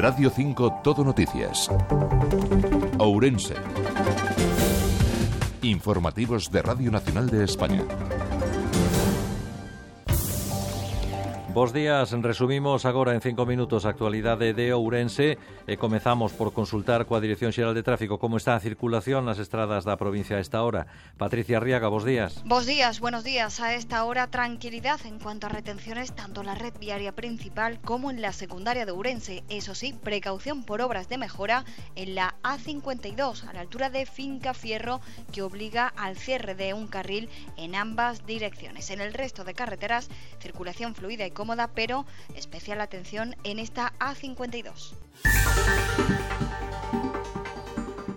Radio 5 Todo Noticias. Ourense. Informativos de Radio Nacional de España. Bos días, resumimos agora en cinco minutos a actualidade de Ourense e comezamos por consultar coa Dirección Xeral de Tráfico como está a circulación nas estradas da provincia a esta hora. Patricia Arriaga, bos días. Bos días, buenos días. A esta hora tranquilidad en cuanto a retenciones tanto en la red viaria principal como en la secundaria de Ourense. Eso sí, precaución por obras de mejora en la A52 a la altura de Finca Fierro que obliga al cierre de un carril en ambas direcciones. En el resto de carreteras, circulación fluida y cómoda, pero especial atención en esta A52.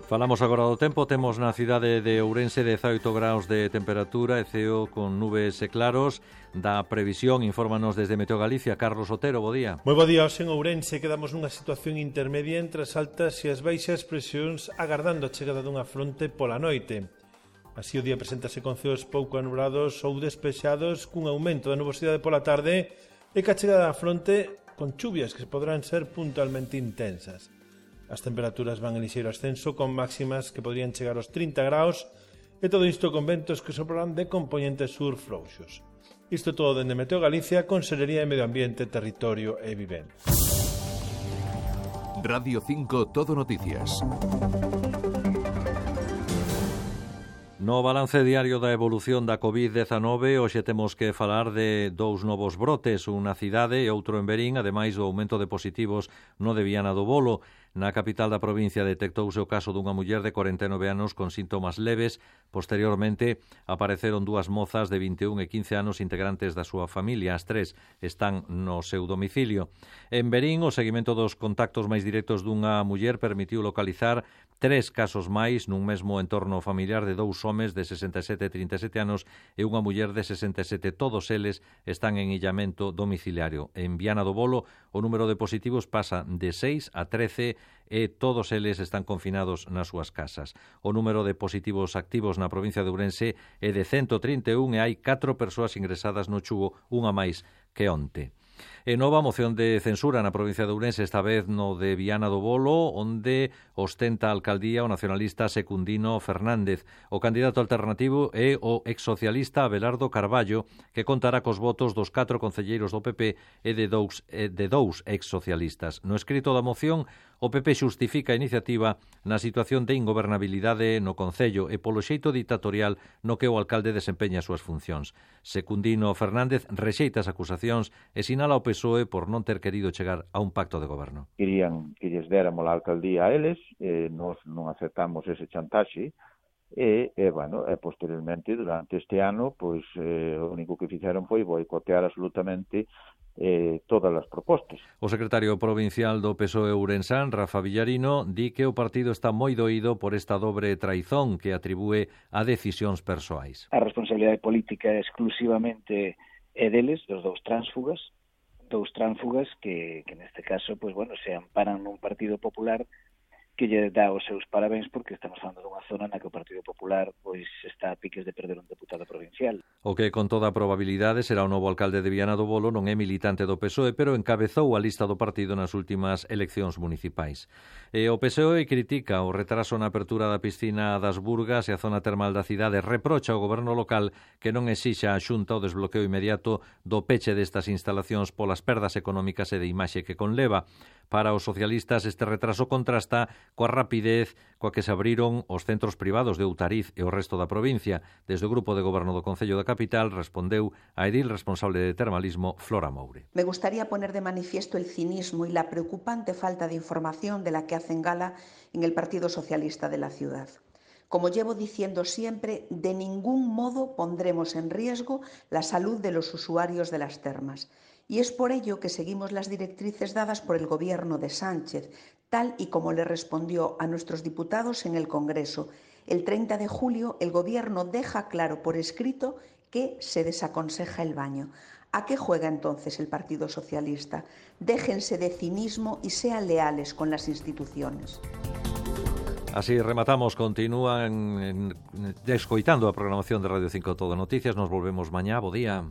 Falamos agora do tempo, temos na cidade de Ourense 18 graus de temperatura e ceo con nubes e claros. Da previsión, infórmanos desde Meteo Galicia, Carlos Otero, bo día. Moi bo día, hoxe en Ourense quedamos nunha situación intermedia entre as altas e as baixas presións agardando a chegada dunha fronte pola noite. Así o día presentase con ceos pouco anulados ou despexados cun aumento da nubosidade pola tarde e que a chegada da fronte con chuvias que podrán ser puntualmente intensas. As temperaturas van en lixeiro ascenso con máximas que podrían chegar aos 30 graus e todo isto con ventos que soplarán de componentes sur frouxos. Isto todo dende Meteo Galicia, Consellería de Medio Ambiente, Territorio e Vivenda. Radio 5 Todo Noticias. No balance diario da evolución da COVID-19 hoxe temos que falar de dous novos brotes, unha cidade e outro en Berín, ademais do aumento de positivos no de Viana do Bolo. Na capital da provincia detectouse o caso dunha muller de 49 anos con síntomas leves. Posteriormente, apareceron dúas mozas de 21 e 15 anos integrantes da súa familia. As tres están no seu domicilio. En Berín, o seguimento dos contactos máis directos dunha muller permitiu localizar tres casos máis nun mesmo entorno familiar de dous homes de 67 e 37 anos e unha muller de 67. Todos eles están en illamento domiciliario. En Viana do Bolo, o número de positivos pasa de 6 a 13 e todos eles están confinados nas súas casas. O número de positivos activos na provincia de Ourense é de 131 e hai 4 persoas ingresadas no chugo, unha máis que onte. E nova moción de censura na provincia de Ourense, esta vez no de Viana do Bolo, onde ostenta a alcaldía o nacionalista Secundino Fernández. O candidato alternativo é o exsocialista Abelardo Carballo, que contará cos votos dos catro concelleiros do PP e de dous, e de dous exsocialistas. No escrito da moción, O PP xustifica a iniciativa na situación de ingobernabilidade no Concello e polo xeito ditatorial no que o alcalde desempeña as súas funcións. Secundino Fernández rexeita as acusacións e sinala ao PSOE por non ter querido chegar a un pacto de goberno. Querían que lles déramos a alcaldía a eles, e nos non aceptamos ese chantaxe, e, e, bueno, e posteriormente durante este ano pois eh, o único que fixeron foi boicotear absolutamente eh, todas as propostas. O secretario provincial do PSOE Ourensán, Rafa Villarino, di que o partido está moi doído por esta dobre traizón que atribúe a decisións persoais. A responsabilidade política é exclusivamente é deles, dos dous tránsfugas, dous tránsfugas que, que neste caso, pues, bueno, se amparan nun partido popular que lle dá os seus parabéns porque estamos falando dunha zona na que o Partido Popular pois está a piques de perder un deputado provincial. O que con toda a probabilidade será o novo alcalde de Viana do Bolo non é militante do PSOE, pero encabezou a lista do partido nas últimas eleccións municipais. E o PSOE critica o retraso na apertura da piscina das Burgas e a zona termal da cidade, reprocha ao goberno local que non exixa a Xunta o desbloqueo inmediato do peche destas instalacións polas perdas económicas e de imaxe que conleva. Para os socialistas este retraso contrasta coa rapidez coa que se abriron os centros privados de Outariz e o resto da provincia. Desde o Grupo de Goberno do Concello da Capital respondeu a edil responsable de termalismo, Flora Moure. Me gustaría poner de manifiesto el cinismo y la preocupante falta de información de la que hacen gala en el Partido Socialista de la ciudad. Como llevo diciendo siempre, de ningún modo pondremos en riesgo la salud de los usuarios de las termas. Y es por ello que seguimos las directrices dadas por el Gobierno de Sánchez, tal y como le respondió a nuestros diputados en el Congreso. El 30 de julio el Gobierno deja claro por escrito que se desaconseja el baño. ¿A qué juega entonces el Partido Socialista? Déjense de cinismo y sean leales con las instituciones. Así rematamos, continúan descoitando a programación de Radio 5 Todo Noticias. Nos volvemos mañana. Bo día.